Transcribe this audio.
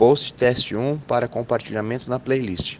post teste 1 para compartilhamento na playlist.